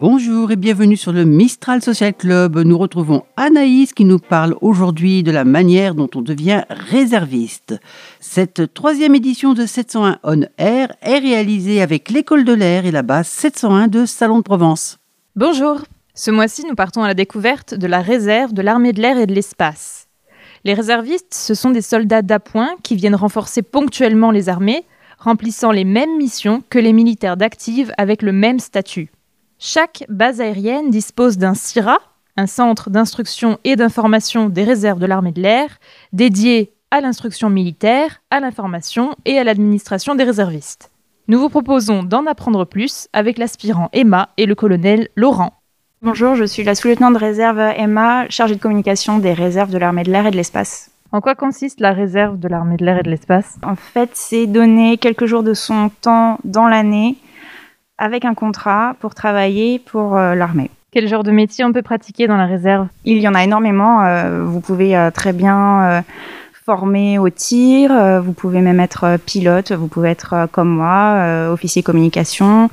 Bonjour et bienvenue sur le Mistral Social Club. Nous retrouvons Anaïs qui nous parle aujourd'hui de la manière dont on devient réserviste. Cette troisième édition de 701 On Air est réalisée avec l'école de l'air et la base 701 de Salon de Provence. Bonjour. Ce mois-ci, nous partons à la découverte de la réserve de l'armée de l'air et de l'espace. Les réservistes, ce sont des soldats d'appoint qui viennent renforcer ponctuellement les armées, remplissant les mêmes missions que les militaires d'active avec le même statut. Chaque base aérienne dispose d'un CIRA, un centre d'instruction et d'information des réserves de l'armée de l'air, dédié à l'instruction militaire, à l'information et à l'administration des réservistes. Nous vous proposons d'en apprendre plus avec l'aspirant Emma et le colonel Laurent. Bonjour, je suis la sous-lieutenant de réserve Emma, chargée de communication des réserves de l'armée de l'air et de l'espace. En quoi consiste la réserve de l'armée de l'air et de l'espace? En fait, c'est donner quelques jours de son temps dans l'année avec un contrat pour travailler pour euh, l'armée. Quel genre de métier on peut pratiquer dans la réserve? Il y en a énormément. Euh, vous pouvez euh, très bien former au tir, vous pouvez même être pilote, vous pouvez être comme moi, officier communication,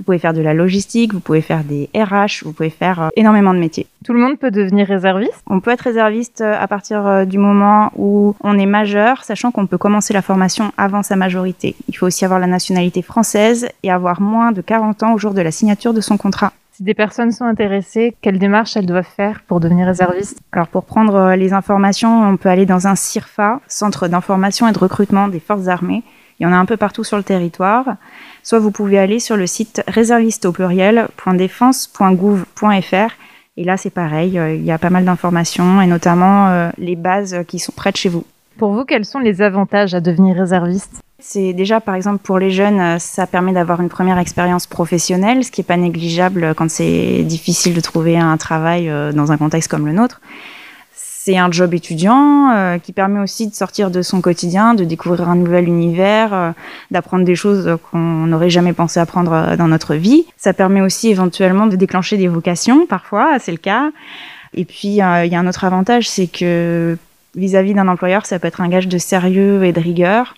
vous pouvez faire de la logistique, vous pouvez faire des RH, vous pouvez faire euh, énormément de métiers. Tout le monde peut devenir réserviste? On peut être réserviste euh, à partir euh, du moment où on est majeur, sachant qu'on peut commencer la formation avant sa majorité. Il faut aussi avoir la nationalité française et avoir moins de 40 ans au jour de la signature de son contrat. Si des personnes sont intéressées, quelles démarches elles doivent faire pour devenir réserviste Alors pour prendre les informations, on peut aller dans un CIRFA, Centre d'information et de recrutement des forces armées. Il y en a un peu partout sur le territoire. Soit vous pouvez aller sur le site réserviste au pluriel.défense.gouv.fr et là c'est pareil, euh, il y a pas mal d'informations et notamment euh, les bases qui sont près de chez vous. Pour vous, quels sont les avantages à devenir réserviste? C'est déjà, par exemple, pour les jeunes, euh, ça permet d'avoir une première expérience professionnelle, ce qui n'est pas négligeable quand c'est difficile de trouver un travail dans un contexte comme le nôtre. C'est un job étudiant euh, qui permet aussi de sortir de son quotidien, de découvrir un nouvel univers, euh, d'apprendre des choses qu'on n'aurait jamais pensé apprendre euh, dans notre vie. Ça permet aussi éventuellement de déclencher des vocations, parfois, c'est le cas. Et puis, il y a un autre avantage, c'est que vis-à-vis d'un employeur, ça peut être un gage de sérieux et de rigueur.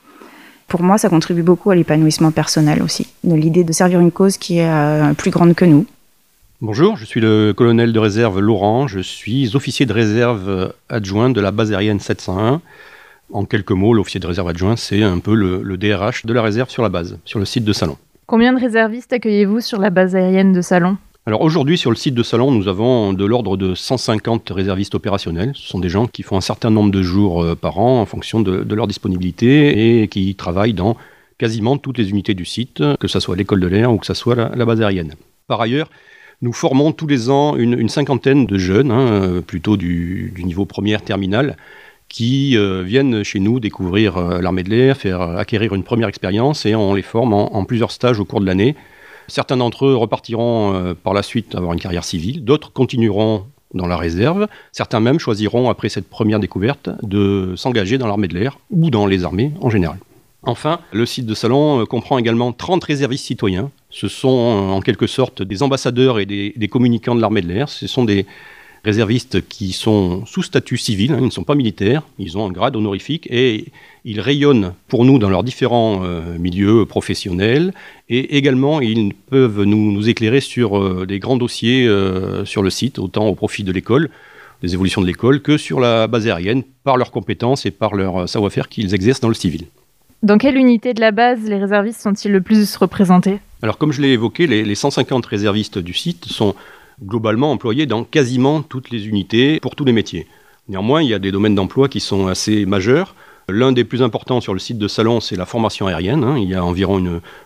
Pour moi, ça contribue beaucoup à l'épanouissement personnel aussi, de l'idée de servir une cause qui est plus grande que nous. Bonjour, je suis le colonel de réserve Laurent, je suis officier de réserve adjoint de la base aérienne 701. En quelques mots, l'officier de réserve adjoint, c'est un peu le, DRH de la réserve sur la base, sur le site de Salon. Combien de réservistes accueillez-vous sur la base aérienne de Salon? Alors aujourd'hui, sur le site de Salon, nous avons de l'ordre de 150 réservistes opérationnels. Ce sont des gens qui font un certain nombre de jours euh, par an en fonction de, leur disponibilité et qui travaillent dans quasiment toutes les unités du site, que ce soit l'école de l'air ou que ce soit la base aérienne. Par ailleurs, nous formons tous les ans une, cinquantaine de jeunes, hein, euh, plutôt du, niveau première terminale, qui euh, viennent chez nous découvrir euh, l'armée de l'air, faire acquérir une première expérience et on les forme en, plusieurs stages au cours de l'année. Certains d'entre eux repartiront par la suite avoir une carrière civile, d'autres continueront dans la réserve, certains même choisiront après cette première découverte de s'engager dans l'armée de l'air ou dans les armées en général. Enfin, le site de Salon comprend également 30 réservistes citoyens ce sont en quelque sorte des ambassadeurs et des, communicants de l'armée de l'air. Ce sont des réservistes qui sont sous statut civil, hein, ils ne sont pas militaires, ils ont un grade honorifique et ils rayonnent pour nous dans leurs différents euh, milieux professionnels et également ils peuvent nous, éclairer sur euh, des grands dossiers euh, sur le site, autant au profit de l'école, des évolutions de l'école, que sur la base aérienne par leurs compétences et par leur savoir-faire qu'ils exercent dans le civil. Dans quelle unité de la base les réservistes sont-ils le plus représentés? Alors comme je l'ai évoqué, les, 150 réservistes du site sont globalement employés dans quasiment toutes les unités pour tous les métiers. Néanmoins, il y a des domaines d'emploi qui sont assez majeurs. L'un des plus importants sur le site de Salon, c'est la formation aérienne. Hein. Il y a environ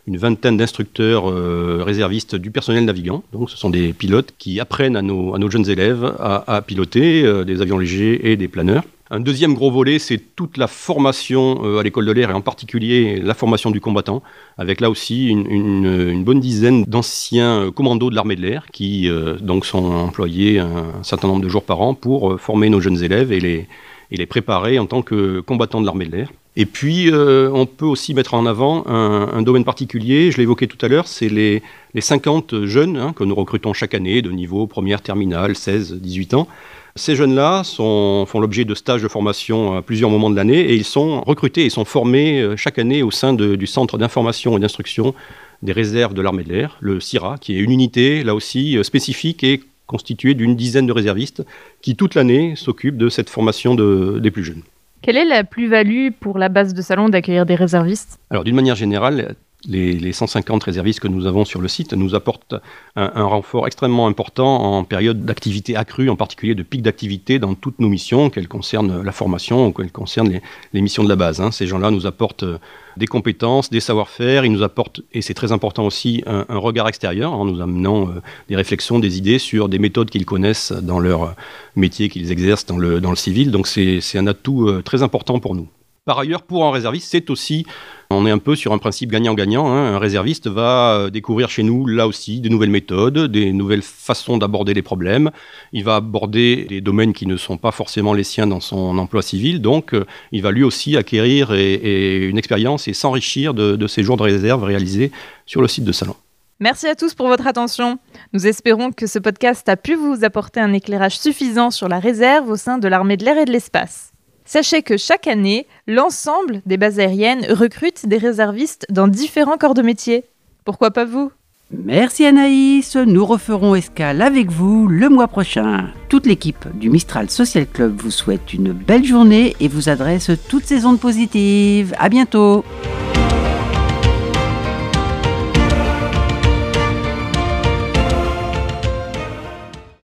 une, vingtaine d'instructeurs euh, réservistes du personnel navigant. Donc, ce sont des pilotes qui apprennent à nos, jeunes élèves à, piloter euh, des avions légers et des planeurs. Un deuxième gros volet, c'est toute la formation euh, à l'école de l'air et en particulier la formation du combattant, avec là aussi une, bonne dizaine d'anciens commandos de l'armée de l'air qui euh, donc sont employés un, certain nombre de jours par an pour euh, former nos jeunes élèves et les, préparer en tant que combattants de l'armée de l'air. Et puis, on peut aussi mettre en avant un, domaine particulier, je évoqué tout à l'heure, c'est les, les, 50 jeunes hein, que nous recrutons chaque année de niveau première, terminale, 16, 18 ans, ces jeunes-là font l'objet de stages de formation à plusieurs moments de l'année et ils sont recrutés et sont formés euh, chaque année au sein du Centre d'information et d'instruction des réserves de l'armée de l'air, le CIRA, qui est une unité, là aussi, spécifique et constituée d'une dizaine de réservistes qui, toute l'année, s'occupent de cette formation des plus jeunes. Quelle est la plus-value pour la base de salon d'accueillir des réservistes? Alors, d'une manière générale, les, 150 réservistes que nous avons sur le site nous apportent un, renfort extrêmement important en période d'activité accrue, en particulier de pic d'activité dans toutes nos missions, qu'elles concernent la formation ou qu'elles concernent les, missions de la base. Hein. Ces gens-là nous apportent euh, des compétences, des savoir-faire, ils nous apportent, et c'est très important aussi, un, regard extérieur en nous amenant euh, des réflexions, des idées sur des méthodes qu'ils connaissent dans leur métier qu'ils exercent dans le, dans le civil. Donc c'est un atout euh, très important pour nous. Par ailleurs, pour un réserviste, c'est aussi, on est un peu sur un principe gagnant-gagnant. Hein. Un réserviste va euh, découvrir chez nous, là aussi, des nouvelles méthodes, des nouvelles façons d'aborder les problèmes. Il va aborder des domaines qui ne sont pas forcément les siens dans son emploi civil. Donc, euh, il va lui aussi acquérir une expérience et s'enrichir de, de ces jours de réserve réalisés sur le site de Salon. Merci à tous pour votre attention. Nous espérons que ce podcast a pu vous apporter un éclairage suffisant sur la réserve au sein de l'armée de l'air et de l'espace. Sachez que chaque année, l'ensemble des bases aériennes recrutent des réservistes dans différents corps de métier. Pourquoi pas vous? Merci Anaïs, nous referons escale avec vous le mois prochain. Toute l'équipe du Mistral Social Club vous souhaite une belle journée et vous adresse toutes ses ondes positives. À bientôt.